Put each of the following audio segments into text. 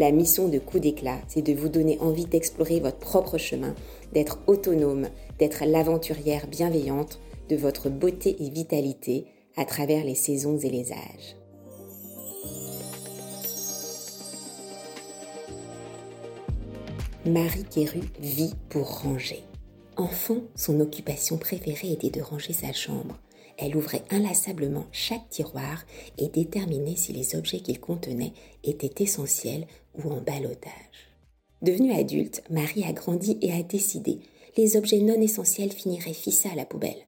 La mission de Coup d'éclat, c'est de vous donner envie d'explorer votre propre chemin, d'être autonome, d'être l'aventurière bienveillante de votre beauté et vitalité à travers les saisons et les âges. Marie Quéru vit pour ranger. Enfant, son occupation préférée était de ranger sa chambre. Elle ouvrait inlassablement chaque tiroir et déterminait si les objets qu'il contenait étaient essentiels ou en balotage. Devenue adulte, Marie a grandi et a décidé les objets non essentiels finiraient fissés à la poubelle.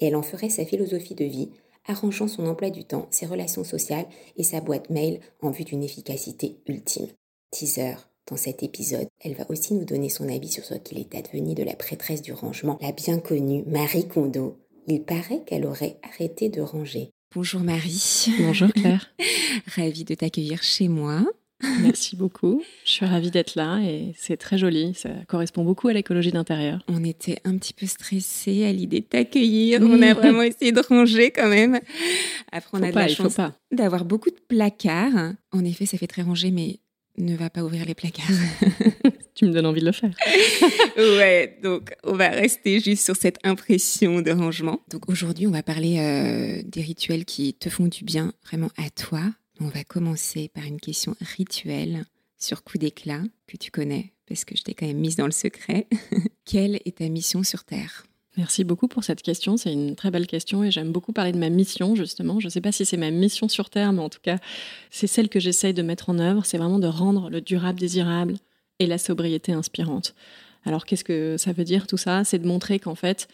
Et elle en ferait sa philosophie de vie, arrangeant son emploi du temps, ses relations sociales et sa boîte mail en vue d'une efficacité ultime. Teaser. Dans cet épisode, elle va aussi nous donner son avis sur ce qu'il est advenu de la prêtresse du rangement, la bien connue Marie Kondo. Il paraît qu'elle aurait arrêté de ranger. Bonjour Marie. Bonjour Claire. Ravie de t'accueillir chez moi. Merci beaucoup. Je suis ravie d'être là et c'est très joli. Ça correspond beaucoup à l'écologie d'intérieur. On était un petit peu stressés à l'idée de t'accueillir. On a vraiment essayé de ranger quand même. Après, on a de la chance d'avoir beaucoup de placards. En effet, ça fait très rangé, mais ne va pas ouvrir les placards. tu me donnes envie de le faire. ouais, donc on va rester juste sur cette impression de rangement. Donc aujourd'hui, on va parler euh, des rituels qui te font du bien vraiment à toi, on va commencer par une question rituelle sur coup d'éclat que tu connais parce que je t'ai quand même mise dans le secret. Quelle est ta mission sur Terre? Merci beaucoup pour cette question. C'est une très belle question et j'aime beaucoup parler de ma mission, justement. Je ne sais pas si c'est ma mission sur Terre, mais en tout cas, c'est celle que j'essaye de mettre en œuvre. C'est vraiment de rendre le durable désirable et la sobriété inspirante. Alors, qu'est-ce que ça veut dire tout ça? C'est de montrer qu'en fait,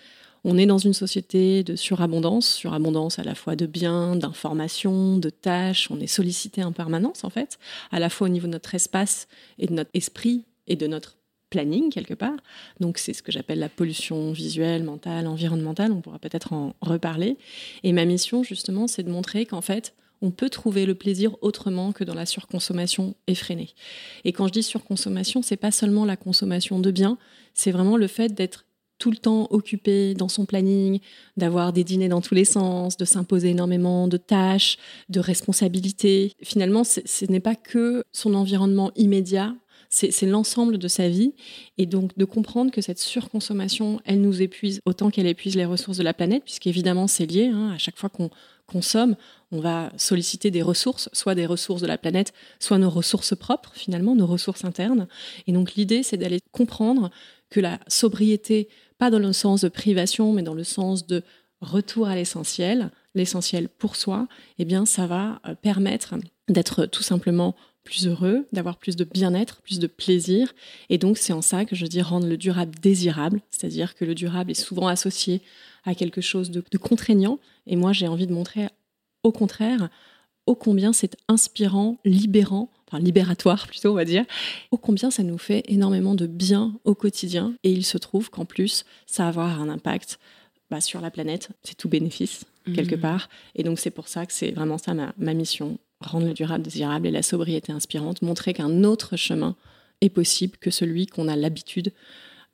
on est dans une société de surabondance, surabondance à la fois de biens, d'informations, de tâches. On est sollicité en permanence, en fait, à la fois au niveau de notre espace et de notre esprit et de notre planning quelque part. Donc c'est ce que j'appelle la pollution visuelle, mentale, environnementale. On pourra peut-être en reparler. Et ma mission, justement, c'est de montrer qu'en fait, on peut trouver le plaisir autrement que dans la surconsommation effrénée. Et quand je dis surconsommation, c'est pas seulement la consommation de biens, c'est vraiment le fait d'être tout le temps occupé dans son planning, d'avoir des dîners dans tous les sens, de s'imposer énormément de tâches, de responsabilités. Finalement, ce n'est pas que son environnement immédiat, c'est l'ensemble de sa vie. Et donc de comprendre que cette surconsommation, elle nous épuise autant qu'elle épuise les ressources de la planète, puisqu'évidemment c'est lié. Hein. à chaque fois qu'on consomme, on va solliciter des ressources, soit des ressources de la planète, soit nos ressources propres, finalement, nos ressources internes. Et donc l'idée, c'est d'aller comprendre que la sobriété pas dans le sens de privation, mais dans le sens de retour à l'essentiel, l'essentiel pour soi, eh bien, ça va euh, permettre d'être tout simplement plus heureux, d'avoir plus de bien-être, plus de plaisir. Et donc, c'est en ça que je dis rendre le durable désirable, c'est-à-dire que le durable est souvent associé à quelque chose de, de contraignant. Et moi, j'ai envie de montrer au contraire ô combien c'est inspirant, libérant enfin libératoire plutôt, on va dire, ô combien ça nous fait énormément de bien au quotidien. Et il se trouve qu'en plus, ça va avoir un impact bah, sur la planète. C'est tout bénéfice, quelque mmh. part. Et donc, c'est pour ça que c'est vraiment ça ma, ma mission rendre le durable désirable et la sobriété inspirante, montrer qu'un autre chemin est possible que celui qu'on a l'habitude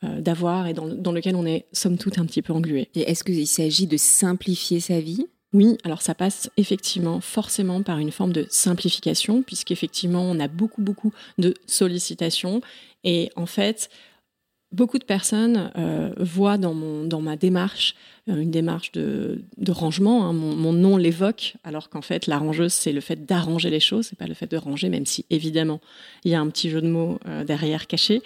euh, d'avoir et dans, dans, lequel on est somme toute un petit peu englué. Et est-ce qu'il s'agit de simplifier sa vie? Oui, alors ça passe effectivement forcément par une forme de simplification, puisqu'effectivement on a beaucoup beaucoup de sollicitations. Et en fait beaucoup de personnes euh, voient dans, ma démarche une démarche de, rangement. Hein. Mon, nom l'évoque, alors qu'en fait, la rangeuse, c'est le fait d'arranger les choses, c'est pas le fait de ranger, même si évidemment, il y a un petit jeu de mots euh, derrière caché.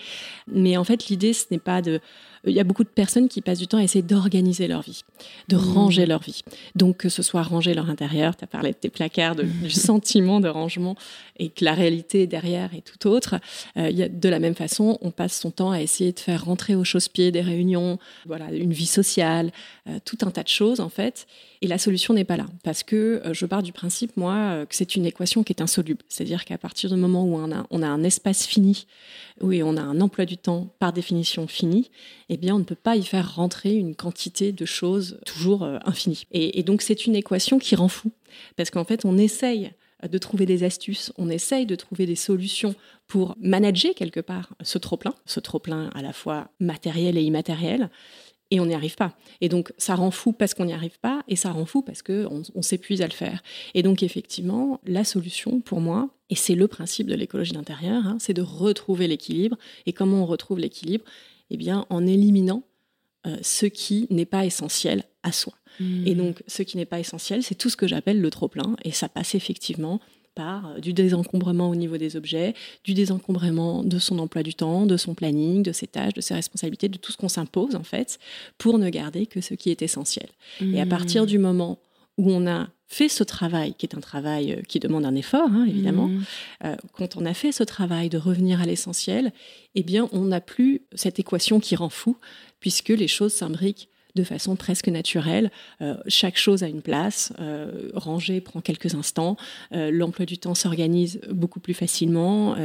Mais en fait, l'idée, ce n'est pas de il y a beaucoup de personnes qui passent du temps à essayer d'organiser leur vie, de mmh. ranger leur vie. Donc, que ce soit ranger leur intérieur, tu as parlé de tes placards, du sentiment de rangement, et que la réalité derrière est tout autre. Euh, y a, de la même façon, on passe son temps à essayer de faire rentrer au chausse-pied des réunions, voilà, une vie sociale, euh, tout un tas de choses en fait. Et la solution n'est pas là parce que je pars du principe moi que c'est une équation qui est insoluble. C'est-à-dire qu'à partir du moment où on a, un espace fini, où on a un emploi du temps par définition fini, eh bien on ne peut pas y faire rentrer une quantité de choses toujours infinie. Et, et donc c'est une équation qui rend fou parce qu'en fait on essaye de trouver des astuces, on essaye de trouver des solutions pour manager quelque part ce trop-plein, ce trop-plein à la fois matériel et immatériel, et on n'y arrive pas. Et donc ça rend fou parce qu'on n'y arrive pas, et ça rend fou parce qu'on on, s'épuise à le faire. Et donc effectivement, la solution pour moi, et c'est le principe de l'écologie d'intérieur, hein, c'est de retrouver l'équilibre. Et comment on retrouve l'équilibre? Eh bien en éliminant euh, ce qui n'est pas essentiel à soi. Et hmm. donc, ce qui n'est pas essentiel, c'est tout ce que j'appelle le trop-plein. Et ça passe effectivement par euh, du désencombrement au niveau des objets, du désencombrement de son emploi du temps, de son planning, de ses tâches, de ses responsabilités, de tout ce qu'on s'impose en fait, pour ne garder que ce qui est essentiel. Et à partir hmm. du moment où on a fait ce travail, qui est un travail euh, qui demande un effort, hein, évidemment, hmm. euh, quand on a fait ce travail de revenir à l'essentiel, eh bien, on n'a plus cette équation qui rend fou, puisque les choses s'imbriquent de façon presque naturelle. Euh, chaque chose a une place. Euh, ranger prend quelques instants. Euh, l'emploi du temps s'organise beaucoup plus facilement.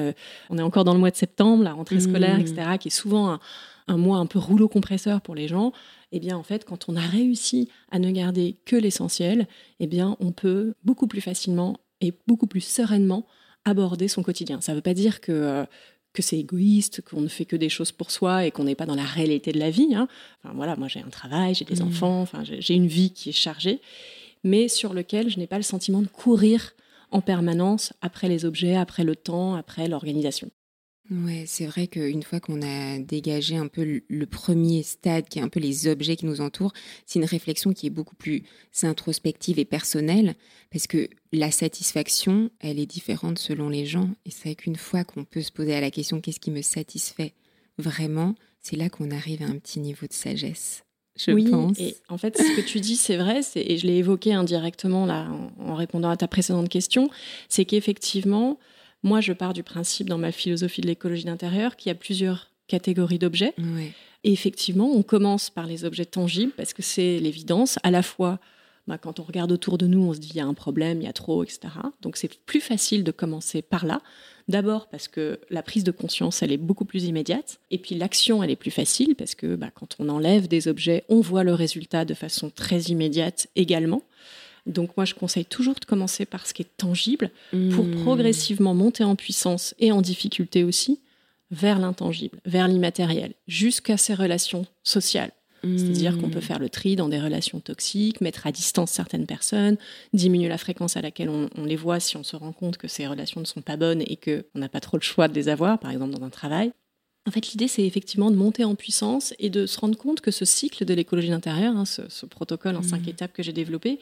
on est encore dans le mois de septembre, la rentrée scolaire, etc., mmh. qui est souvent un, mois un peu rouleau compresseur pour les gens. Eh bien, en fait, quand on a réussi à ne garder que l'essentiel, eh bien, on peut beaucoup plus facilement et beaucoup plus sereinement aborder son quotidien. Ça ne veut pas dire que, que c'est égoïste, qu'on ne fait que des choses pour soi et qu'on n'est pas dans la réalité de la vie. Hein. Enfin, voilà, moi j'ai un travail, j'ai des mmh. enfants, enfin, j'ai une vie qui est chargée, mais sur lequel je n'ai pas le sentiment de courir en permanence après les objets, après le temps, après l'organisation. Ouais, c'est vrai qu'une fois qu'on a dégagé un peu le premier stade, qui est un peu les objets qui nous entourent, c'est une réflexion qui est beaucoup plus introspective et personnelle, parce que la satisfaction, elle est différente selon les gens. Et c'est vrai qu'une fois qu'on peut se poser à la question qu'est-ce qui me satisfait vraiment, c'est là qu'on arrive à un petit niveau de sagesse. Je oui, pense. et en fait, ce que tu dis, c'est vrai, et je l'ai évoqué indirectement là en répondant à ta précédente question, c'est qu'effectivement, moi, je pars du principe dans ma philosophie de l'écologie d'intérieur qu'il y a plusieurs catégories d'objets. Et effectivement, on commence par les objets tangibles parce que c'est l'évidence. À la fois, bah, quand on regarde autour de nous, on se dit il y a un problème, il y a trop, etc. Donc c'est plus facile de commencer par là. D'abord parce que la prise de conscience, elle est beaucoup plus immédiate. Et puis l'action, elle est plus facile parce que bah, quand on enlève des objets, on voit le résultat de façon très immédiate également. Donc moi, je conseille toujours de commencer par ce qui est tangible pour hmm. progressivement monter en puissance et en difficulté aussi vers l'intangible, vers l'immatériel, jusqu'à ces relations sociales. C'est-à-dire qu'on peut hmm. faire le tri dans des relations toxiques, mettre à distance certaines personnes, diminuer la fréquence à laquelle on, on les voit si on se rend compte que ces relations ne sont pas bonnes et qu'on n'a pas trop le choix de les avoir, par exemple dans un travail. En fait, l'idée, c'est effectivement de monter en puissance et de se rendre compte que ce cycle de l'écologie d'intérieur, hein, ce, protocole en cinq mmh. étapes que j'ai développé,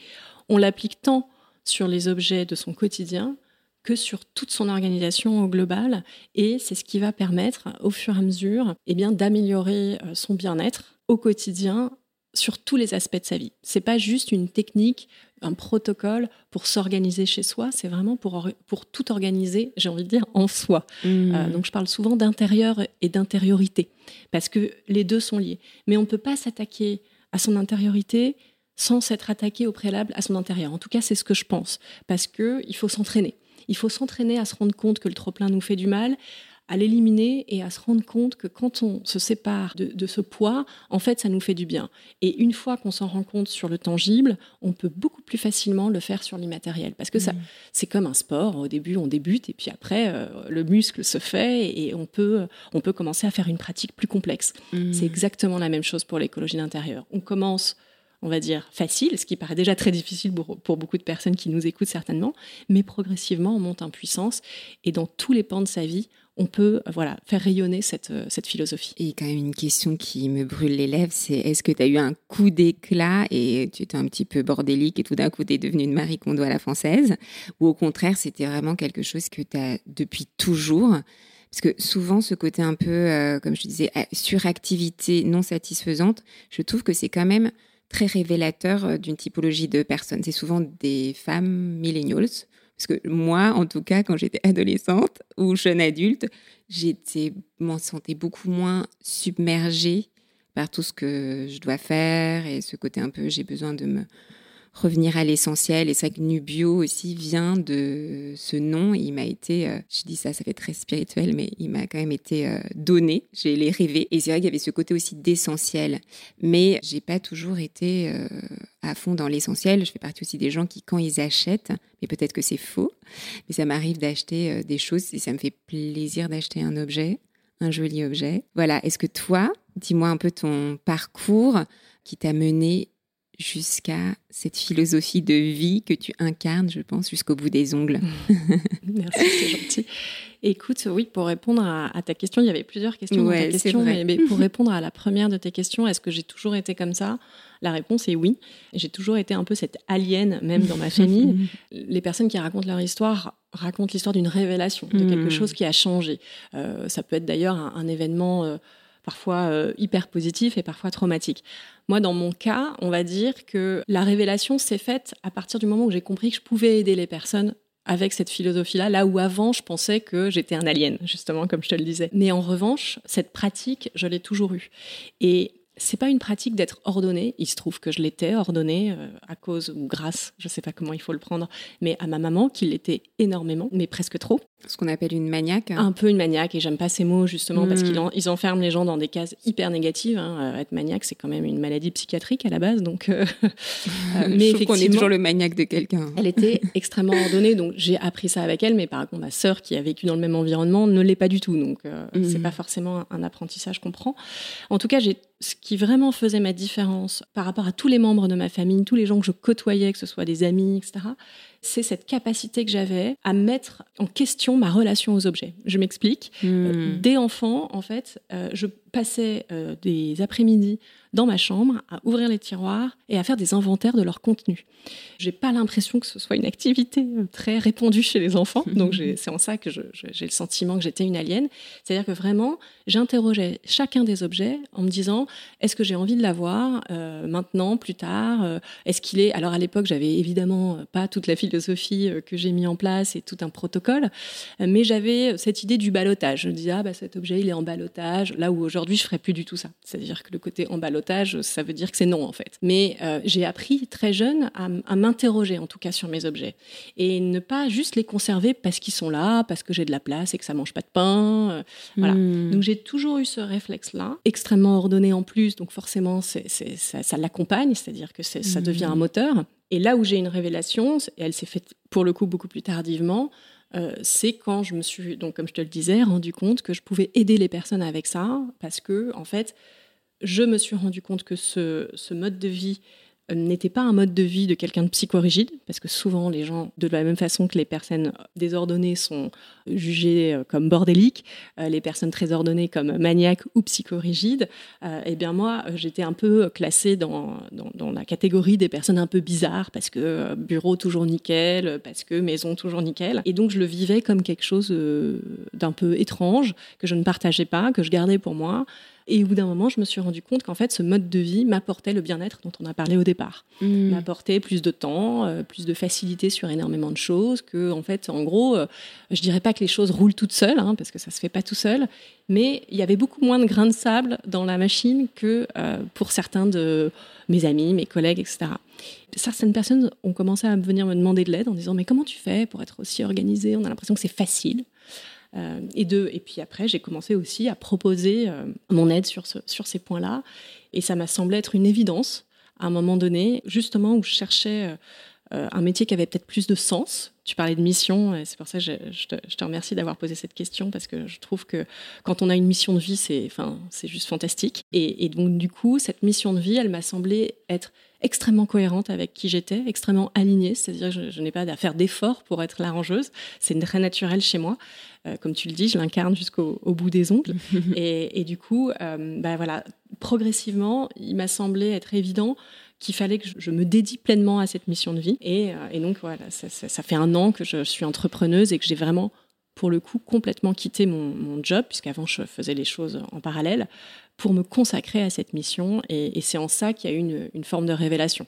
on l'applique tant sur les objets de son quotidien que sur toute son organisation au global. Et c'est ce qui va permettre, au fur et à mesure, eh bien, d'améliorer euh, son bien-être au quotidien sur tous les aspects de sa vie. C'est pas juste une technique, un protocole pour s'organiser chez soi, c'est vraiment pour, pour tout organiser, j'ai envie de dire, en soi. Mmh. Euh, donc je parle souvent d'intérieur et d'intériorité, parce que les deux sont liés. Mais on ne peut pas s'attaquer à son intériorité sans s'être attaqué au préalable à son intérieur. En tout cas, c'est ce que je pense, parce qu'il faut s'entraîner. Il faut s'entraîner à se rendre compte que le trop-plein nous fait du mal, à l'éliminer et à se rendre compte que quand on se sépare de, ce poids, en fait, ça nous fait du bien. Et une fois qu'on s'en rend compte sur le tangible, on peut beaucoup plus facilement le faire sur l'immatériel. Parce que ça, mmh. c'est comme un sport. Au début, on débute et puis après, euh, le muscle se fait et on peut, on peut commencer à faire une pratique plus complexe. Mmh. C'est exactement la même chose pour l'écologie d'intérieur. On commence on va dire, facile, ce qui paraît déjà très difficile pour, pour, beaucoup de personnes qui nous écoutent certainement, mais progressivement, on monte en puissance et dans tous les pans de sa vie, on peut voilà, faire rayonner cette, euh, cette philosophie. Et quand même une question qui me brûle les lèvres, c'est est-ce que tu as eu un coup d'éclat et tu étais un petit peu bordélique et tout d'un coup tu es devenue une Marie Kondo à la française? Ou au contraire, c'était vraiment quelque chose que tu as depuis toujours? Parce que souvent, ce côté un peu, euh, comme je disais, suractivité non satisfaisante, je trouve que c'est quand même très révélateur euh, d'une typologie de personnes. C'est souvent des femmes millennials parce que moi, en tout cas, quand j'étais adolescente ou jeune adulte, j'étais, m'en sentais beaucoup moins submergée par tout ce que je dois faire et ce côté un peu j'ai besoin de me revenir à l'essentiel. Et ça que Nubio aussi vient de ce nom. Il m'a été, euh, je dis ça, ça fait très spirituel, mais il m'a quand même été euh, donné. J'ai les rêvé. Et c'est vrai qu'il y avait ce côté aussi d'essentiel. Mais j'ai pas toujours été euh, à fond dans l'essentiel. Je fais partie aussi des gens qui, quand ils achètent, mais peut-être que c'est faux, mais ça m'arrive d'acheter des choses et ça me fait plaisir d'acheter un objet, un joli objet. Voilà. Est-ce que toi, dis-moi un peu ton parcours qui t'a mené jusqu'à cette philosophie de vie que tu incarnes, je pense, jusqu'au bout des ongles. Merci, c'est gentil. Écoute, oui, pour répondre à, ta question, il y avait plusieurs questions dans ta question, mais, pour répondre à la première de tes questions, est-ce que j'ai toujours été comme ça? La réponse est oui. J'ai toujours été un peu cette alien, même dans ma famille. Les personnes qui racontent leur histoire racontent l'histoire d'une révélation, de quelque hmm. chose qui a changé. Euh, ça peut être d'ailleurs un, événement... Euh, parfois euh, hyper positif et parfois traumatique. Moi, dans mon cas, on va dire que la révélation s'est faite à partir du moment où j'ai compris que je pouvais aider les personnes avec cette philosophie-là, là où avant je pensais que j'étais un alien, justement, comme je te le disais. Mais en revanche, cette pratique, je l'ai toujours eue. Et c'est pas une pratique d'être ordonnée. Il se trouve que je l'étais ordonnée euh, à cause ou grâce, je sais pas comment il faut le prendre, mais à ma maman qui l'était énormément, mais presque trop. Ce qu'on appelle une maniaque. Un peu une maniaque, et j'aime pas ces mots justement parce qu'ils hmm. ils enferment les gens dans des cases hyper négatives. Hein. Euh, être maniaque, c'est quand même une maladie psychiatrique à la base, donc. Euh, mais effectivement, on est toujours le maniaque de quelqu'un. Elle était extrêmement ordonnée, donc j'ai appris ça avec elle. Mais par contre, ma sœur qui a vécu dans le même environnement ne l'est pas du tout, donc c'est hmm. pas forcément un apprentissage qu'on prend. En tout cas, j'ai ce qui vraiment faisait ma différence par rapport à tous les membres de ma famille, tous les gens que je côtoyais, que ce soit des amis, etc., c'est cette capacité que j'avais à mettre en question ma relation aux objets. Je m'explique. Hmm. Euh, dès enfant, en fait, euh, je passais euh, des après-midi dans ma chambre à ouvrir les tiroirs et à faire des inventaires de leur contenu. J'ai pas l'impression que ce soit une activité très répandue chez les enfants, donc c'est en ça que j'ai le sentiment que j'étais une alien. C'est-à-dire que vraiment, j'interrogeais chacun des objets en me disant est-ce que j'ai envie de l'avoir maintenant, plus tard Est-ce qu'il est? Alors à l'époque, j'avais évidemment pas toute la philosophie que j'ai mis en place et tout un protocole, mais j'avais cette idée du balotage. Je me disais ah bah cet objet il est en balotage, là où aujourd'hui Aujourd'hui, je ferais plus du tout ça. C'est-à-dire que le côté emballotage, ça veut dire que c'est non en fait. Mais euh, j'ai appris très jeune à, m'interroger en tout cas sur mes objets et ne pas juste les conserver parce qu'ils sont là, parce que j'ai de la place et que ça mange pas de pain. Euh, voilà. Hmm. Donc j'ai toujours eu ce réflexe-là, extrêmement ordonné en plus. Donc forcément, ça, ça l'accompagne, c'est-à-dire que ça hmm. devient un moteur. Et là où j'ai une révélation, et elle s'est faite pour le coup beaucoup plus tardivement, euh, c'est quand je me suis, donc comme je te le disais, rendu compte que je pouvais aider les personnes avec ça, parce que en fait, je me suis rendu compte que ce mode de vie n'était pas un mode de vie de quelqu'un de psychorigide, parce que souvent les gens, de la même façon que les personnes désordonnées sont jugées euh, comme bordéliques, euh, les personnes très ordonnées comme maniaques ou psychorigides, euh, eh bien moi j'étais un peu classée dans, dans, la catégorie des personnes un peu bizarres, parce que bureau toujours nickel, parce que maison toujours nickel, et donc je le vivais comme quelque chose d'un peu étrange, que je ne partageais pas, que je gardais pour moi, et au bout d'un moment, je me suis rendu compte qu'en fait, ce mode de vie m'apportait le bien-être dont on a parlé au départ. Hmm. M'apportait plus de temps, euh, plus de facilité sur énormément de choses. Que, en fait, en gros, euh, je dirais pas que les choses roulent toutes seules, hein, parce que ça se fait pas tout seul, mais il y avait beaucoup moins de grains de sable dans la machine que euh, pour certains de mes amis, mes collègues, etc. Certaines personnes ont commencé à venir me demander de l'aide en disant mais comment tu fais pour être aussi organisé On a l'impression que c'est facile. Euh, et, et puis après, j'ai commencé aussi à proposer euh, mon aide sur, ces points-là. Et ça m'a semblé être une évidence à un moment donné, justement où je cherchais euh, un métier qui avait peut-être plus de sens. Tu parlais de mission, et c'est pour ça que je, te, remercie d'avoir posé cette question, parce que je trouve que quand on a une mission de vie, c'est juste fantastique. Et donc, du coup, cette mission de vie, elle m'a semblé être extrêmement cohérente avec qui j'étais, extrêmement alignée, c'est-à-dire que je, n'ai pas à faire d'efforts pour être l'arrangeuse, c'est très naturel chez moi. Euh, comme tu le dis, je l'incarne jusqu'au bout des ongles. et, du coup, euh, bah voilà, progressivement, il m'a semblé être évident qu'il fallait que je me dédie pleinement à cette mission de vie. Et, euh, donc voilà, ça, fait un an que je suis entrepreneuse et que j'ai vraiment pour le coup complètement quitté mon, mon job, puisqu'avant je faisais les choses en parallèle, pour me consacrer à cette mission. Et, c'est en ça qu'il y a eu une, forme de révélation.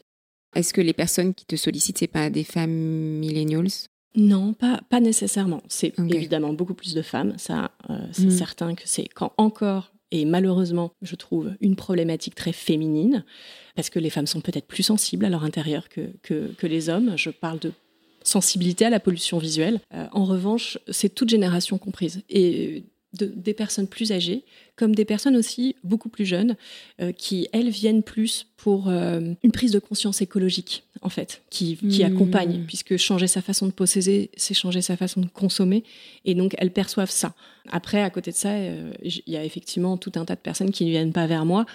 Est-ce que les personnes qui te sollicitent, c'est pas des femmes millennials non, pas, pas nécessairement. C'est évidemment beaucoup plus de femmes. Ça, euh, c'est hmm. certain que c'est quand encore est malheureusement, je trouve, une problématique très féminine, parce que les femmes sont peut-être plus sensibles à leur intérieur que, que, les hommes. Je parle de sensibilité à la pollution visuelle. Euh, en revanche, c'est toute génération comprise. Et des personnes plus âgées, comme des personnes aussi beaucoup plus jeunes, euh, qui, elles, viennent plus pour euh, une prise de conscience écologique, en fait, qui, qui mmh. accompagne, puisque changer sa façon de posséder, c'est changer sa façon de consommer, et donc elles perçoivent ça. Après, à côté de ça, euh, il y a effectivement tout un tas de personnes qui ne viennent pas vers moi,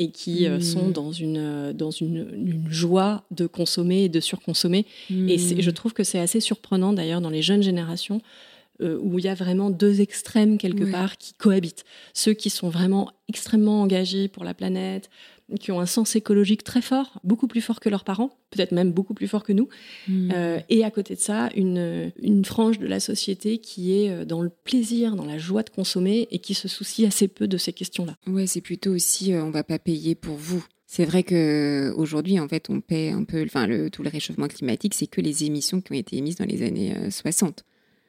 et qui mmh. sont dans, une, dans une, joie de consommer et de surconsommer. Et mmh. je trouve que c'est assez surprenant d'ailleurs dans les jeunes générations euh, où il y a vraiment deux extrêmes quelque part qui cohabitent. Ceux qui sont vraiment extrêmement engagés pour la planète, qui ont un sens écologique très fort, beaucoup plus fort que leurs parents, peut-être même beaucoup plus fort que nous. Hmm. Euh, et à côté de ça, une, une frange de la société qui est euh, dans le plaisir, dans la joie de consommer et qui se soucie assez peu de ces questions-là. Ouais, c'est plutôt aussi on va pas payer pour vous. C'est vrai que aujourd'hui, en fait, on paie un peu, enfin, le, tout le réchauffement climatique, c'est que les émissions qui ont été émises dans les années 60.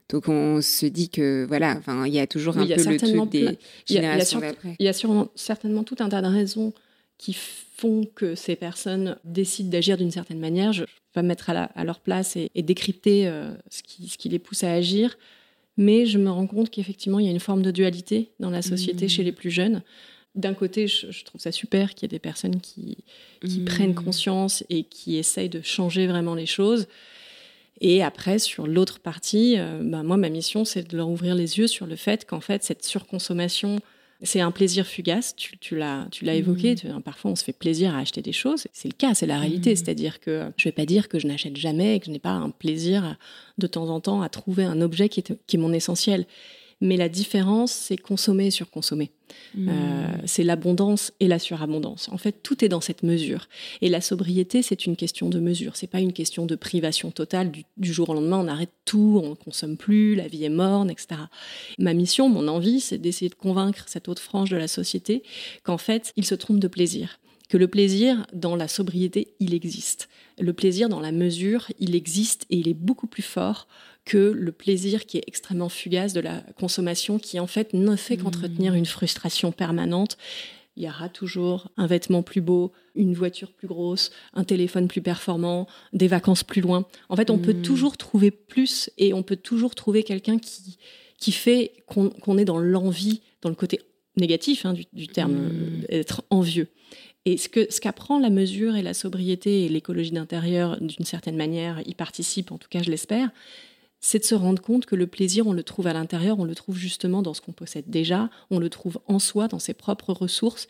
Donc on se dit que voilà, enfin il y a toujours un peu le truc des générations d'après. Il y a sûrement, certainement tout un tas de raisons qui font que ces personnes décident d'agir d'une certaine manière. Je vais me mettre à, leur place et, décrypter euh, ce, qui, ce, qui, les pousse à agir. Mais je me rends compte qu'effectivement, il y a une forme de dualité dans la société mmh. chez les plus jeunes. D'un côté, je, trouve ça super qu'il y ait des personnes qui, qui mmh. prennent conscience et qui essayent de changer vraiment les choses. Et après, sur l'autre partie, euh, bah, moi, ma mission, c'est de leur ouvrir les yeux sur le fait qu'en fait, cette surconsommation, c'est un plaisir fugace. Tu, tu l'as, tu l'as évoqué. Mmh. parfois, on se fait plaisir à acheter des choses. C'est le cas, c'est la réalité. Mmh. C'est-à-dire que je vais pas dire que je n'achète jamais et que je n'ai pas un plaisir de temps en temps à trouver un objet qui est, qui est mon essentiel. Mais la différence, c'est consommer et surconsommer. Mmh. Euh, c'est l'abondance et la surabondance. En fait, tout est dans cette mesure. Et la sobriété, c'est une question de mesure. C'est pas une question de privation totale. Du, jour au lendemain, on arrête tout, on ne consomme plus, la vie est morne, etc. Ma mission, mon envie, c'est d'essayer de convaincre cette autre frange de la société qu'en fait, il se trompe de plaisir que le plaisir dans la sobriété, il existe. Le plaisir dans la mesure, il existe et il est beaucoup plus fort que le plaisir qui est extrêmement fugace de la consommation, qui en fait ne fait qu'entretenir mmh. une frustration permanente. Il y aura toujours un vêtement plus beau, une voiture plus grosse, un téléphone plus performant, des vacances plus loin. En fait, on peut mmh. toujours trouver plus et on peut toujours trouver quelqu'un qui, qui fait qu'on est dans l'envie, dans le côté négatif hein, du, terme, mmh. être envieux. Et ce que ce qu'apprend la mesure et la sobriété et l'écologie d'intérieur, d'une certaine manière, y participe, en tout cas je l'espère, c'est de se rendre compte que le plaisir, on le trouve à l'intérieur, on le trouve justement dans ce qu'on possède déjà, on le trouve en soi, dans ses propres ressources,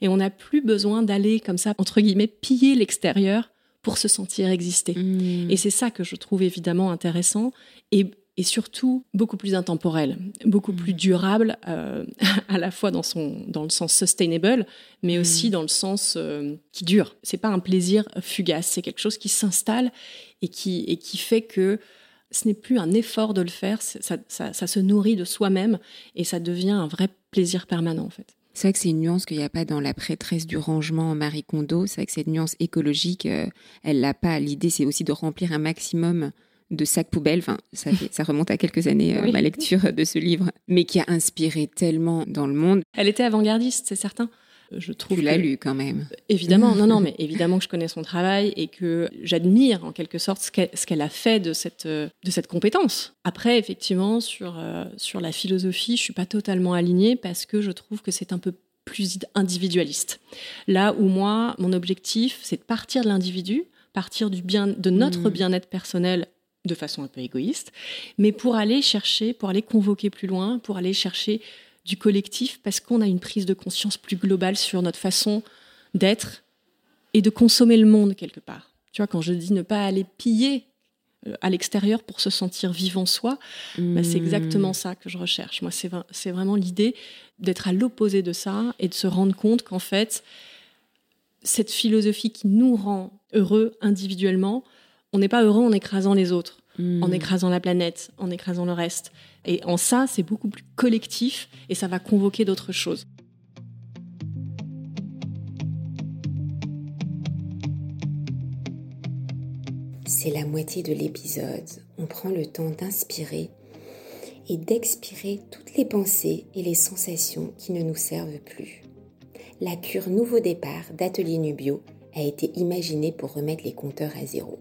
et on n'a plus besoin d'aller comme ça, entre guillemets, piller l'extérieur pour se sentir exister. Mmh. Et c'est ça que je trouve évidemment intéressant et, surtout beaucoup plus intemporel, beaucoup plus mmh. durable, euh, à la fois dans, son, dans le sens sustainable, mais mmh. aussi dans le sens euh, qui dure. C'est pas un plaisir fugace, c'est quelque chose qui s'installe et qui, et qui fait que ce n'est plus un effort de le faire, ça, se nourrit de soi-même et ça devient un vrai plaisir permanent en fait. C'est vrai que c'est une nuance qu'il n'y a pas dans la prêtresse du rangement Marie Kondo. C'est vrai que cette nuance écologique, euh, elle l'a pas. L'idée, c'est aussi de remplir un maximum de sacs poubelles. Enfin, ça, ça remonte à quelques années, euh, ma lecture de ce livre, mais qui a inspiré tellement dans le monde. Elle était avant-gardiste, c'est certain. Je trouve tu l'as lu quand même. Évidemment, non, non, mais évidemment que je connais son travail et que j'admire en quelque sorte ce qu'elle a fait de cette, de cette compétence. Après, effectivement, sur, euh, sur la philosophie, je suis pas totalement alignée parce que je trouve que c'est un peu plus individualiste. Là où moi, mon objectif, c'est de partir de l'individu, partir du bien, de notre hmm. bien-être personnel de façon un peu égoïste, mais pour aller chercher, pour aller convoquer plus loin, pour aller chercher du collectif parce qu'on a une prise de conscience plus globale sur notre façon d'être et de consommer le monde quelque part. Tu vois, quand je dis ne pas aller piller euh, à l'extérieur pour se sentir vivant soi, bah, c'est exactement ça que je recherche. Moi, c'est vraiment l'idée d'être à l'opposé de ça et de se rendre compte qu'en fait, cette philosophie qui nous rend heureux individuellement, on n'est pas heureux en écrasant les autres, en hmm. écrasant la planète, en écrasant le reste. Et en ça, c'est beaucoup plus collectif et ça va convoquer d'autres choses. C'est la moitié de l'épisode. On prend le temps d'inspirer et d'expirer toutes les pensées et les sensations qui ne nous servent plus. La cure Nouveau Départ d'Atelier Nubio a été imaginée pour remettre les compteurs à zéro.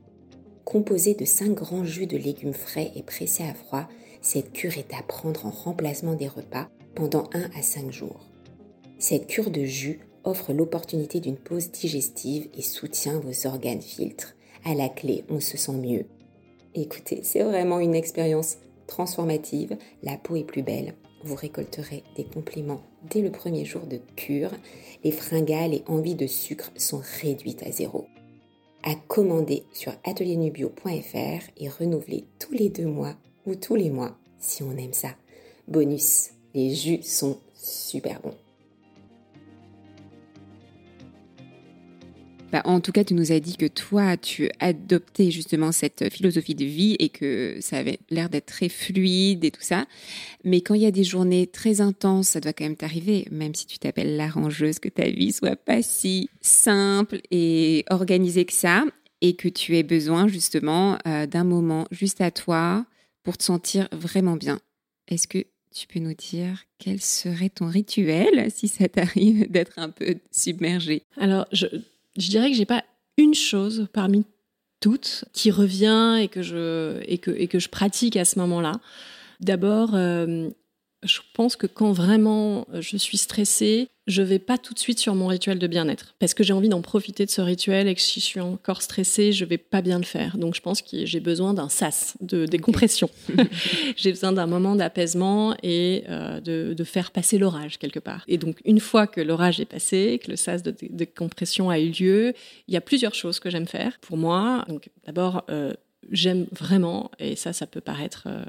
Composée de 5 grands jus de légumes frais et pressés à froid, cette cure est à prendre en remplacement des repas pendant 1 à 5 jours. Cette cure de jus offre l'opportunité d'une pause digestive et soutient vos organes filtres. À la clé, on se sent mieux. Écoutez, c'est vraiment une expérience transformative. La peau est plus belle. Vous récolterez des compliments dès le premier jour de cure. Les fringales et envies de sucre sont réduites à zéro. À commander sur atelierNubio.fr et renouveler tous les deux mois ou tous les mois si on aime ça. Bonus, les jus sont super bons. Bah, en tout cas, tu nous as dit que toi, tu adoptais justement cette philosophie de vie et que ça avait l'air d'être très fluide et tout ça. Mais quand il y a des journées très intenses, ça doit quand même t'arriver, même si tu t'appelles l'arrangeuse, que ta vie soit pas si simple et organisée que ça et que tu aies besoin justement euh, d'un moment juste à toi pour te sentir vraiment bien. Est-ce que tu peux nous dire quel serait ton rituel si ça t'arrive d'être un peu submergé Alors, je, je dirais que j'ai pas une chose parmi toutes qui revient et que je, pratique à ce moment-là. D'abord, euh, je pense que quand vraiment je suis stressée, je vais pas tout de suite sur mon rituel de bien-être parce que j'ai envie d'en profiter de ce rituel et que si je suis encore stressée, je vais pas bien le faire. Donc je pense que j'ai besoin d'un sas, de décompression. j'ai besoin d'un moment d'apaisement et euh, de, faire passer l'orage quelque part. Et donc une fois que l'orage est passé, que le sas de décompression a eu lieu, il y a plusieurs choses que j'aime faire pour moi. Donc d'abord, euh, j'aime vraiment, et ça, ça peut paraître euh,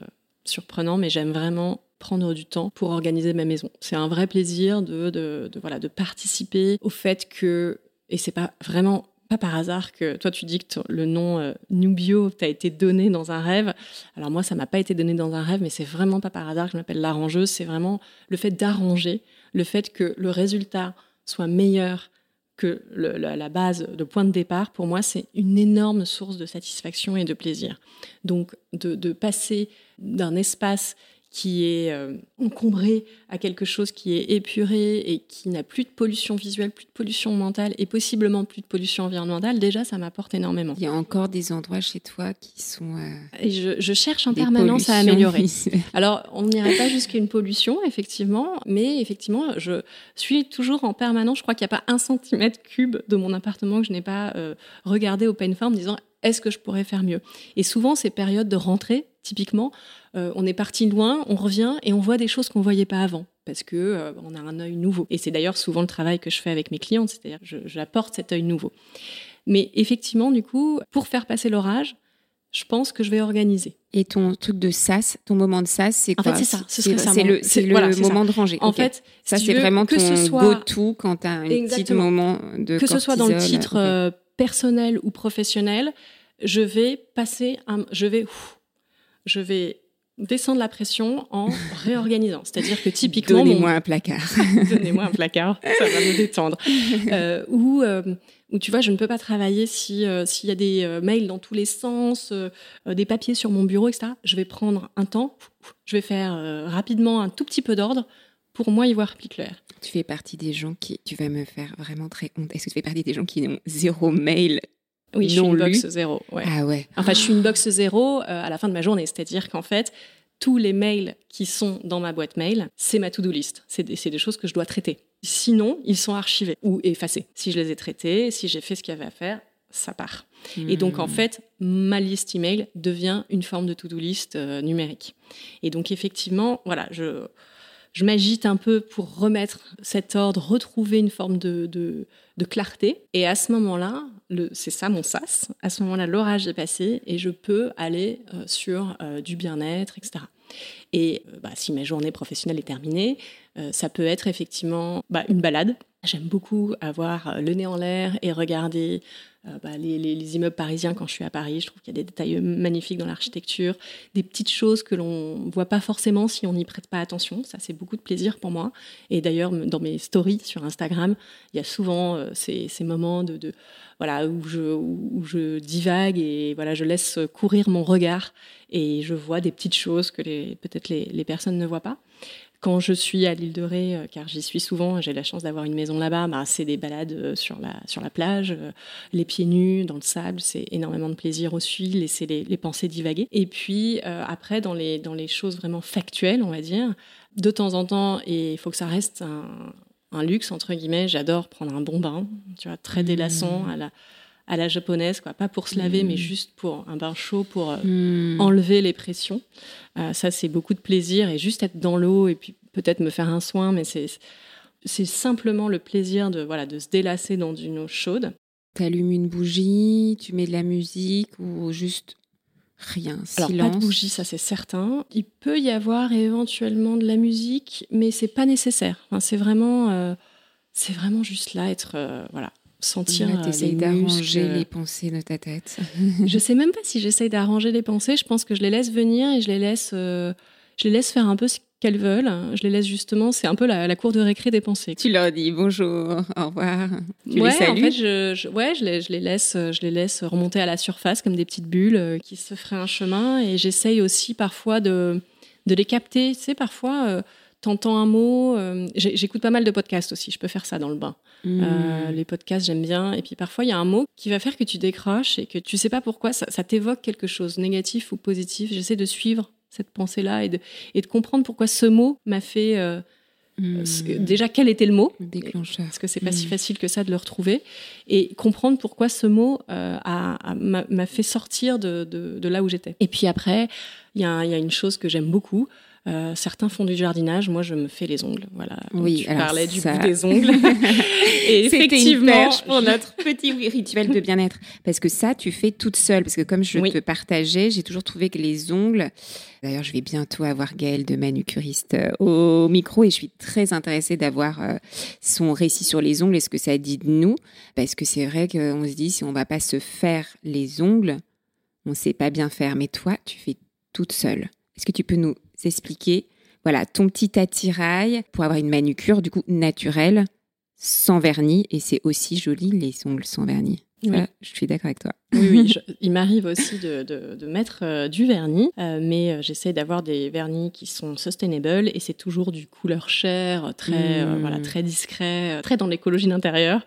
surprenant, mais j'aime vraiment prendre du temps pour organiser ma maison. C'est un vrai plaisir de, de, voilà, de participer au fait que, et c'est pas vraiment pas par hasard que toi tu dis que le nom euh, Nubio t'a été donné dans un rêve. Alors moi ça m'a pas été donné dans un rêve, mais c'est vraiment pas par hasard que je m'appelle l'arrangeuse. C'est vraiment le fait d'arranger, le fait que le résultat soit meilleur que la, base de point de départ, pour moi, c'est une énorme source de satisfaction et de plaisir. Donc, de, de passer d'un espace qui est euh, encombré à quelque chose qui est épuré et qui n'a plus de pollution visuelle, plus de pollution mentale et possiblement plus de pollution environnementale, déjà ça m'apporte énormément. Il y a encore des endroits chez toi qui sont... Euh, et je, cherche en permanence à améliorer. Alors on n'irait pas jusqu'à une pollution, effectivement, mais effectivement je suis toujours en permanence, je crois qu'il n'y a pas un centimètre cube de mon appartement que je n'ai pas euh, regardé au peine forme en disant est-ce que je pourrais faire mieux? Et souvent, ces périodes de rentrée, typiquement, euh, on est parti loin, on revient et on voit des choses qu'on voyait pas avant parce que euh, on a un œil nouveau. Et c'est d'ailleurs souvent le travail que je fais avec mes clients, c'est-à-dire j'apporte cet œil nouveau. Mais effectivement, du coup, pour faire passer l'orage, je pense que je vais organiser. Et ton truc de sas, ton moment de sas, c'est quoi En fait, c'est ça. C'est le, c'est le moment de ranger. En fait, ça c'est vraiment ton go-to quand tu as un petit moment de Que ce soit dans le titre euh, personnel ou professionnel, je vais passer un, je vais, je vais descendre la pression en réorganisant. C'est-à-dire que typiquement... Donnez-moi un placard. Donnez-moi un placard, ça va me détendre. Euh, ou, euh, ou tu vois, je ne peux pas travailler si euh, s'il y a des mails dans tous les sens, des papiers sur mon bureau, etc. Je vais prendre un temps, je vais faire rapidement un tout petit peu d'ordre pour moi y voir plus clair. Tu fais partie des gens qui... Tu vas me faire vraiment très honte. Est-ce que tu fais partie des gens qui n'ont zéro mail oui, je suis une box zéro. Ouais. Ah ouais. Enfin, je suis une box zéro à la fin de ma journée. C'est-à-dire qu'en fait, tous les mails qui sont dans ma boîte mail, c'est ma to-do list. C'est des, choses que je dois traiter. Sinon, ils sont archivés ou effacés. Si je les ai traités, si j'ai fait ce qu'il y avait à faire, ça part. Et donc, en hmm. fait, ma liste email devient une forme de to-do list euh, numérique. Et donc, effectivement, voilà, je, je m'agite un peu pour remettre cet ordre, retrouver une forme de, clarté. Et à ce moment-là, c'est ça mon sas, à ce moment-là, l'orage est passé et je peux aller euh, sur euh, du bien-être, etc. Et euh, bah, si ma journée professionnelle est terminée, ça peut être effectivement bah, une balade. J'aime beaucoup avoir le nez en l'air et regarder euh, bah, les, immeubles parisiens quand je suis à Paris. Je trouve qu'il y a des détails magnifiques dans l'architecture, des petites choses que l'on ne voit pas forcément si on n'y prête pas attention. Ça, c'est beaucoup de plaisir pour moi. Et d'ailleurs, dans mes stories sur Instagram, il y a souvent euh, ces, moments de, voilà, où, je, divague et voilà, je laisse courir mon regard et je vois des petites choses que peut-être les personnes ne voient pas. Quand je suis à l'île de Ré, euh, car j'y suis souvent, j'ai la chance d'avoir une maison là-bas, bah, c'est des balades euh, sur la, sur la plage, euh, les pieds nus, dans le sable, c'est énormément de plaisir aussi, laisser les, les pensées divaguer. Et puis après, dans les, dans les choses vraiment factuelles, on va dire, de temps en temps, et il faut que ça reste un, luxe, entre guillemets, j'adore prendre un bon bain, tu vois, très délassant mmh. à la à la japonaise, quoi. Pas pour se laver, mais mmh. juste pour un bain chaud, pour mmh. enlever les pressions. Euh, ça, c'est beaucoup de plaisir et juste être dans l'eau et puis peut-être me faire un soin, mais c'est c'est simplement le plaisir de voilà de se délasser dans une eau chaude. Tu allumes une bougie, tu mets de la musique ou juste rien, silence. Alors pas de bougie, ça c'est certain. Il peut y avoir éventuellement de la musique, mais c'est pas nécessaire. Enfin, c'est vraiment euh, c'est vraiment juste là être euh, voilà sentir tu essayes d'arranger les pensées de ta tête. je sais même pas si j'essaye d'arranger les pensées. Je pense que je les laisse venir et je les laisse, euh, je les laisse faire un peu ce qu'elles veulent. Je les laisse justement, c'est un peu la, cour de récré des pensées. Tu leur dis bonjour, au revoir. Tu ouais, les salues. en fait, je, ouais, je les, je les, laisse, je les laisse remonter à la surface comme des petites bulles euh, qui se feraient un chemin. Et j'essaye aussi parfois de, de les capter. Tu sais, parfois. Euh, t'entends un mot. J'écoute pas mal de podcasts aussi, je peux faire ça dans le bain. Euh, hmm. les podcasts, j'aime bien. Et puis parfois, il y a un mot qui va faire que tu décroches et que tu sais pas pourquoi, ça, t'évoque quelque chose, négatif ou positif. J'essaie de suivre cette pensée-là et de, et de comprendre pourquoi ce mot m'a fait. Euh, hmm. Déjà, quel était le mot? Déclencheur. Parce que c'est pas si hmm. facile que ça de le retrouver. Et comprendre pourquoi ce mot euh, m'a fait sortir de, de, là où j'étais. Et puis après, il y, y, a une chose que j'aime beaucoup. Euh, certains font du jardinage, moi je me fais les ongles. Voilà. Oui, tu parlais du bout des ongles. et effectivement, pour notre petit rituel de bien-être, parce que ça tu fais toute seule, parce que comme je te partageais, j'ai toujours trouvé que les ongles. D'ailleurs, je vais bientôt avoir Gaëlle de manucuriste euh, au micro et je suis très intéressée d'avoir euh, son récit sur les ongles et ce que ça dit de nous, parce que c'est vrai qu'on se dit si on va pas se faire les ongles, on sait pas bien faire. Mais toi, tu fais toute seule. Est-ce que tu peux nous expliquer voilà ton petit attirail pour avoir une manucure du coup naturelle sans vernis et c'est aussi joli les ongles sans vernis. je suis d'accord avec toi. Oui, oui il m'arrive aussi de, de, mettre euh, du vernis, euh, mais euh, j'essaie d'avoir des vernis qui sont sustainable et c'est toujours du couleur chair, très, voilà, mmh. très discret, très dans l'écologie d'intérieur,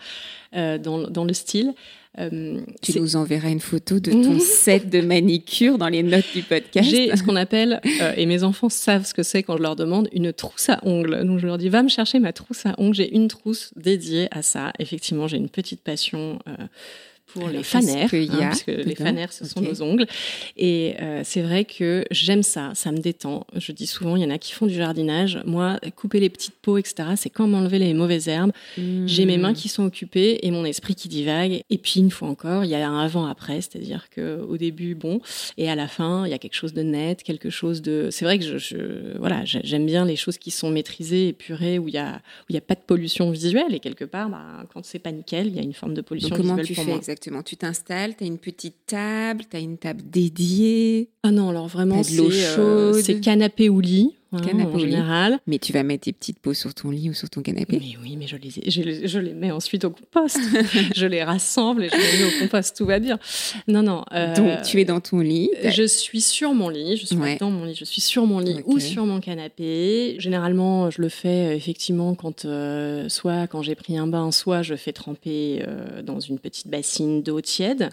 dans, dans, le style. Euh, tu nous enverras une photo de ton set de manicure dans les notes du podcast. J'ai ce qu'on appelle, euh, et mes enfants savent ce que c'est quand je leur demande, une trousse à ongles. Donc je leur dis, va me chercher ma trousse à ongles. J'ai une trousse dédiée à ça. Effectivement, j'ai une petite passion. Pour les fanères, hein, parce que les fanères, ce sont nos ongles. Et euh, c'est vrai que j'aime ça, ça me détend. Je dis souvent, il y en a qui font du jardinage. Moi, couper les petites peaux, etc., c'est comme enlever les mauvaises herbes. J'ai mes mains qui sont occupées et mon esprit qui divague. Et puis, une fois encore, il y a un avant-après, c'est-à-dire qu'au début, bon, et à la fin, il y a quelque chose de net, quelque chose de... C'est vrai que je, je voilà, j'aime bien les choses qui sont maîtrisées, épurées, où il n'y a, où il y a pas de pollution visuelle. Et quelque part, bah, quand c'est pas nickel, il y a une forme de pollution comment visuelle tu pour fais moi. Exactement? Tu t'installes, tu as une petite table, tu as une table dédiée. Ah non, alors vraiment, c'est euh, c'est canapé ou lit. Canapé en général. Mais tu vas mettre tes petites peaux sur ton lit ou sur ton canapé. Mais oui, mais je les, je, je les mets ensuite au compost. je les rassemble et je les mets au compost. Tout va bien. Non, non. Euh, Donc, tu es dans ton lit. Je suis sur mon lit. Je suis dans mon lit. Je suis sur mon lit ou sur mon canapé. Généralement, je le fais euh, effectivement quand, euh, soit quand j'ai pris un bain, soit je fais tremper dans une petite bassine d'eau tiède.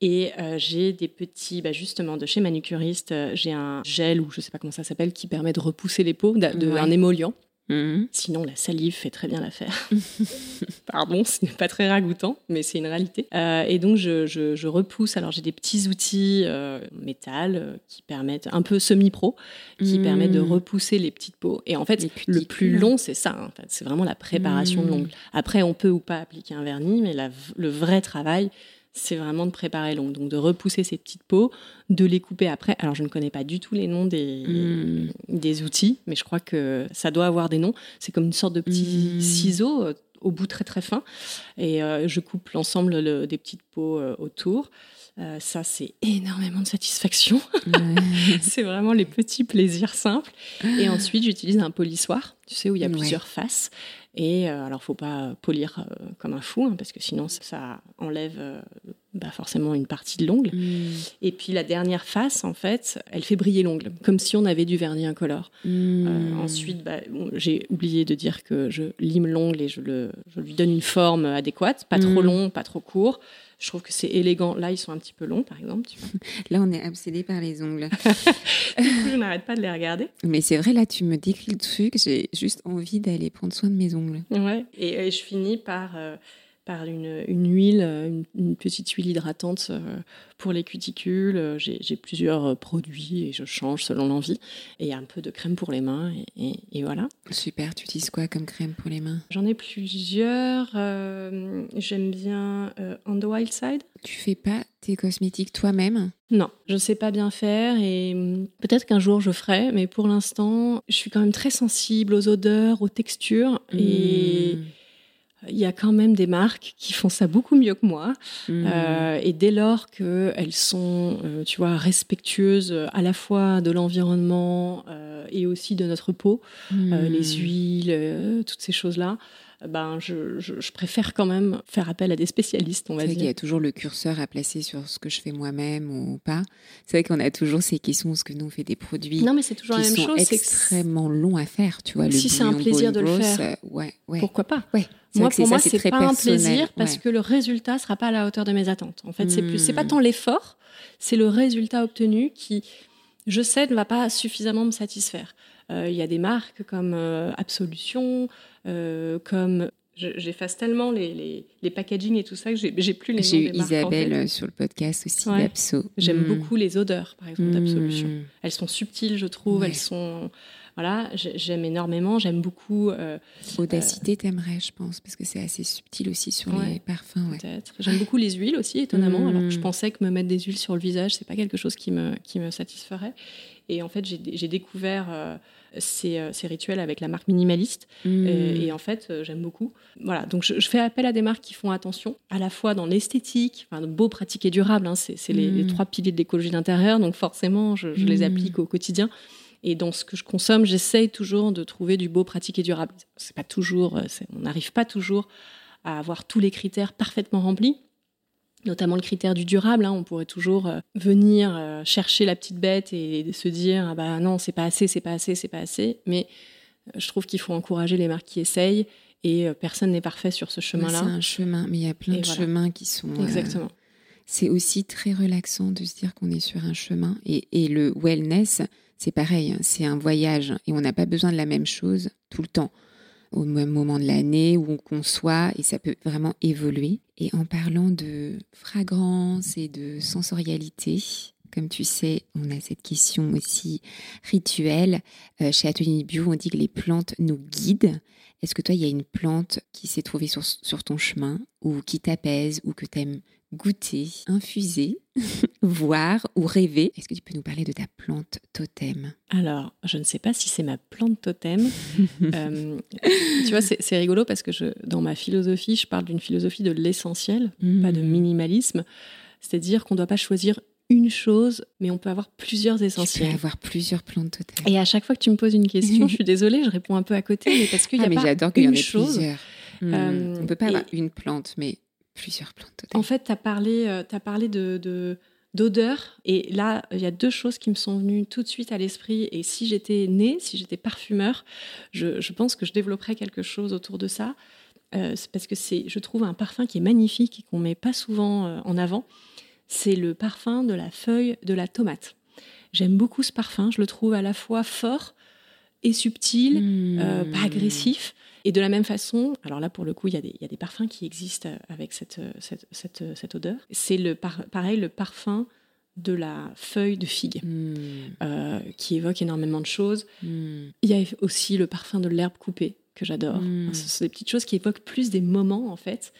Et j'ai des petits, bah, justement, de chez manucuriste, j'ai un gel ou je sais pas comment ça s'appelle qui permet de repousser les peaux d'un émollient. Mhm. Sinon, la salive fait très bien l'affaire. Pardon, ce n'est pas très ragoûtant, mais c'est une réalité. Euh, et donc, je, repousse. Alors, j'ai des petits outils euh, métal euh, qui permettent, un peu semi-pro, qui mhm. permettent de repousser les petites peaux. Et en fait, le plus long, c'est ça. Hein. c'est vraiment la préparation de mhm. l'ongle. Après, on peut ou pas appliquer un vernis, mais le vrai travail, c'est vraiment de préparer l'ongle, donc de repousser ces petites peaux, de les couper après. Alors je ne connais pas du tout les noms des, hmm. des outils, mais je crois que ça doit avoir des noms. C'est comme une sorte de petit hmm. ciseau euh, au bout très très fin. Et je coupe l'ensemble des petites peaux autour. ça, c'est énormément de satisfaction. c'est vraiment les petits plaisirs simples. Et ensuite, j'utilise un polissoir, tu sais, où il y a plusieurs faces. Et euh, alors, faut pas polir euh, comme un fou, hein, parce que sinon, ça, enlève euh, bah, forcément une partie de l'ongle. Hmm. Et puis, la dernière face, en fait, elle fait briller l'ongle, comme si on avait du vernis incolore. Hmm. ensuite, bah, j'ai oublié de dire que je lime l'ongle et je, le, je lui donne une forme adéquate, pas trop hmm. long, pas trop court. Je trouve que c'est élégant. Là, ils sont un petit peu longs, par exemple. Là, on est obsédé par les ongles. je n'arrête pas de les regarder. Mais c'est vrai, là, tu me décris le truc. J'ai juste envie d'aller prendre soin de mes ongles. Ouais. Et, je finis par euh, par une, huile, euh, une, petite huile hydratante euh, pour les cuticules. Euh, j'ai plusieurs produits et je change selon l'envie. Et un peu de crème pour les mains et, voilà. Super, tu utilises quoi comme crème pour les mains? J'en ai plusieurs. J'aime bien On the Wild Side. Tu fais pas tes cosmétiques toi-même? Non, je sais pas bien faire et hum, peut-être qu'un jour je ferai, mais pour l'instant, je suis quand même très sensible aux odeurs, aux textures et... Hmm il y a quand même des marques qui font ça beaucoup mieux que moi. Mmh. Euh, et dès lors qu'elles sont, euh, tu vois, respectueuses à la fois de l'environnement euh, et aussi de notre peau, mmh. les huiles, toutes ces choses-là, ben, je, je, préfère quand même faire appel à des spécialistes, on va dire. Il y a toujours le curseur à placer sur ce que je fais moi-même ou pas. C'est vrai qu'on a toujours ces questions, est-ce que nous on fait des produits non, mais c'est toujours qui la même sont chose, extrêmement longs à faire, tu vois. Si c'est un plaisir de le faire, ouais, ouais. pourquoi pas? Ouais. Moi, pour moi, c'est pas un plaisir parce que le résultat sera pas à la hauteur de mes attentes. En fait, c'est plus, c'est pas hmm. tant l'effort, c'est le résultat obtenu qui, je sais, ne va pas suffisamment me satisfaire. Euh, il y a des marques comme euh, Absolution, euh, comme j'efface tellement les, les, les, packaging et tout ça que j'ai plus les noms J'ai eu Isabelle sur le podcast aussi d'Abso. J'aime hmm. beaucoup les odeurs, par exemple, d'Absolution. Hmm. Elles sont subtiles, je trouve. Elles sont voilà, j'aime énormément, j'aime beaucoup. Euh, Audacité, euh, t'aimerais, je pense, parce que c'est assez subtil aussi sur les parfums. Peut-être. J'aime beaucoup les huiles aussi, étonnamment. Alors que je hmm. pensais que me mettre des huiles sur le visage, c'est pas quelque chose qui me, qui me satisferait. Et en fait, j'ai découvert euh, ces, ces, rituels avec la marque minimaliste. Hmm. Et, en fait, j'aime beaucoup. Voilà, donc je, fais appel à des marques qui font attention, à la fois dans l'esthétique, enfin, beau, pratique et durable. Hein, c'est les, les, hmm. trois piliers de l'écologie d'intérieur. Donc forcément, je, je les applique au quotidien. Et dans ce que je consomme, j'essaye toujours de trouver du beau, pratique et durable. C'est pas toujours, euh, on n'arrive pas toujours à avoir tous les critères parfaitement remplis notamment le critère du durable. Hein. on pourrait toujours euh, venir euh, chercher la petite bête et, se dire ah bah non c'est pas assez, c'est pas assez, c'est pas assez. Mais je trouve qu'il faut encourager les marques qui essayent et personne n'est parfait sur ce chemin-là. C'est un chemin, mais il y a plein de chemins qui sont. Exactement. c'est aussi très relaxant de se dire qu'on est sur un chemin et, et le wellness c'est pareil, hein, c'est un voyage et on n'a pas besoin de la même chose tout le temps au même moment de l'année où on conçoit et ça peut vraiment évoluer. Et en parlant de fragrance et de sensorialité, comme tu sais, on a cette question aussi rituelle. Euh, chez Atelier Bio, on dit que les plantes nous guident. Est-ce que toi, il y a une plante qui s'est trouvée sur, sur ton chemin ou qui t'apaise ou que tu aimes goûter, infuser, voir ou rêver. Est-ce que tu peux nous parler de ta plante totem? Alors, je ne sais pas si c'est ma plante totem. Euh, tu vois, c'est rigolo parce que je, dans ma philosophie, je parle d'une philosophie de l'essentiel, pas de hmm. minimalisme. C'est-à-dire qu'on ne doit pas choisir une chose, mais on peut avoir plusieurs essentiels. Tu peux avoir plusieurs plantes totem. Et à chaque fois que tu me poses une question, je suis désolée, je réponds un peu à côté, mais parce qu'il y a ah, y en ait plusieurs. Hmm. Euh, on ne peut pas avoir une plante, mais plusieurs plantes En fait, tu as parlé, euh, as parlé de, d'odeur. Et là, il y a deux choses qui me sont venues tout de suite à l'esprit. Et si j'étais née, si j'étais parfumeur, je, pense que je développerais quelque chose autour de ça. Euh, parce que c'est, je trouve, un parfum qui est magnifique et qu'on met pas souvent euh, en avant. C'est le parfum de la feuille de la tomate. J'aime beaucoup ce parfum. Je le trouve à la fois fort et subtil, pas mmh. agressif. Et de la même façon, alors là pour le coup, il y, a des, il y a des parfums qui existent avec cette, cette, cette, cette odeur. C'est le pareil le parfum de la feuille de figue, hmm. euh, qui évoque énormément de choses. Hmm. Il y a aussi le parfum de l'herbe coupée que j'adore. Hmm. Ce sont des petites choses qui évoquent plus des moments en fait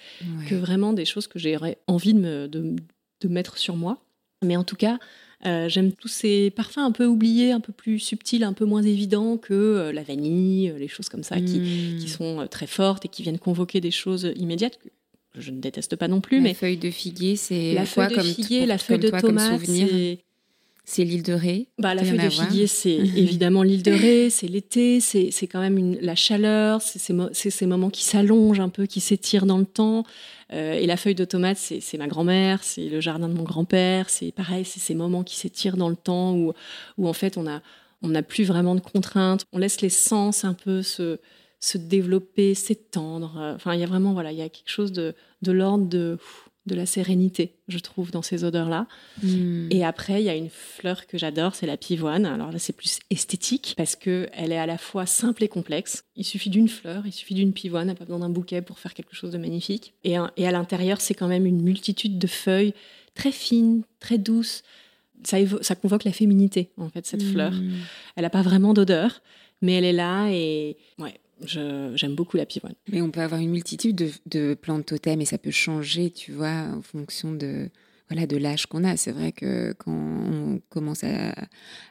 que vraiment des choses que j'aurais envie de, me, de, de mettre sur moi. Mais en tout cas, Euh, j'aime tous ces parfums un peu oubliés, un peu plus subtils, un peu moins évidents que euh, la vanille, les choses comme ça, qui, Hmm. qui sont très fortes et qui viennent convoquer des choses immédiates que je ne déteste pas non plus. La mais feuille de figuier, c'est la quoi feuille de comme figuier, la feuille de tomate, c'est l'île de Ré. bah, la feuille de figuier, c'est évidemment l'île de Ré, c'est l'été, c'est quand même une- la chaleur, c'est ces, moments qui s'allongent un peu, qui s'étirent dans le temps. Euh, et la feuille de tomate, c'est ma grand-mère, c'est le jardin de mon grand-père, c'est pareil, c'est ces moments qui s'étirent dans le temps où, où en fait on a on n'a plus vraiment de contraintes, on laisse les sens un peu se, se développer, s'étendre. Enfin, il y a vraiment voilà, il y a quelque chose de, de l'ordre de, de la sérénité, je trouve, dans ces odeurs-là. Hmm. Et après, il y a une fleur que j'adore, c'est la pivoine. Alors là, c'est plus esthétique parce que elle est à la fois simple et complexe. Il suffit d'une fleur, il suffit d'une pivoine, n'a pas besoin d'un bouquet pour faire quelque chose de magnifique. Et, à l'intérieur, c'est quand même une multitude de feuilles très fines, très douces. Ça, ça convoque la féminité, en fait, cette fleur. Hmm. Elle n'a pas vraiment d'odeur, mais elle est là et ouais, j'aime beaucoup la pivoine. Mais on peut avoir une multitude de, de plantes totems et ça peut changer, tu vois, en fonction de voilà de l'âge qu'on a. C'est vrai que quand on commence à,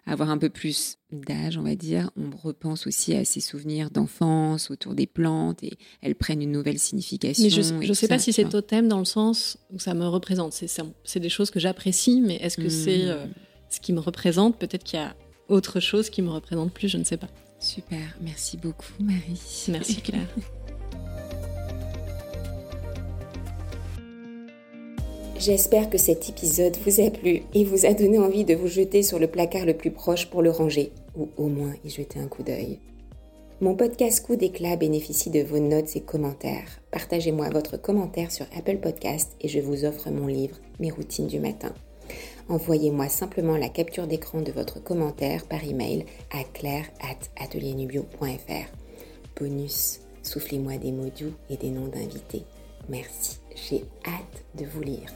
avoir un peu plus d'âge, on va dire, on repense aussi à ses souvenirs d'enfance autour des plantes et elles prennent une nouvelle signification. Mais je ne sais pas ça, si c'est totem dans le sens où ça me représente. C'est- C'est c'est des choses que j'apprécie, mais est-ce que c'est Hmm. euh, ce qui me représente? Peut-être qu'il y a autre chose qui me représente plus, je ne sais pas. Super, merci beaucoup Marie. Merci Claire. J'espère que cet épisode vous a plu et vous a donné envie de vous jeter sur le placard le plus proche pour le ranger, ou au moins y jeter un coup d'œil. Mon podcast Coup d'éclat bénéficie de vos notes et commentaires. Partagez-moi votre commentaire sur Apple Podcast et je vous offre mon livre Mes routines du matin. Envoyez-moi simplement la capture d'écran de votre commentaire par email à claire@atelierNubio.fr. Bonus, soufflez-moi des mots doux et des noms d'invités. Merci, j'ai hâte de vous lire.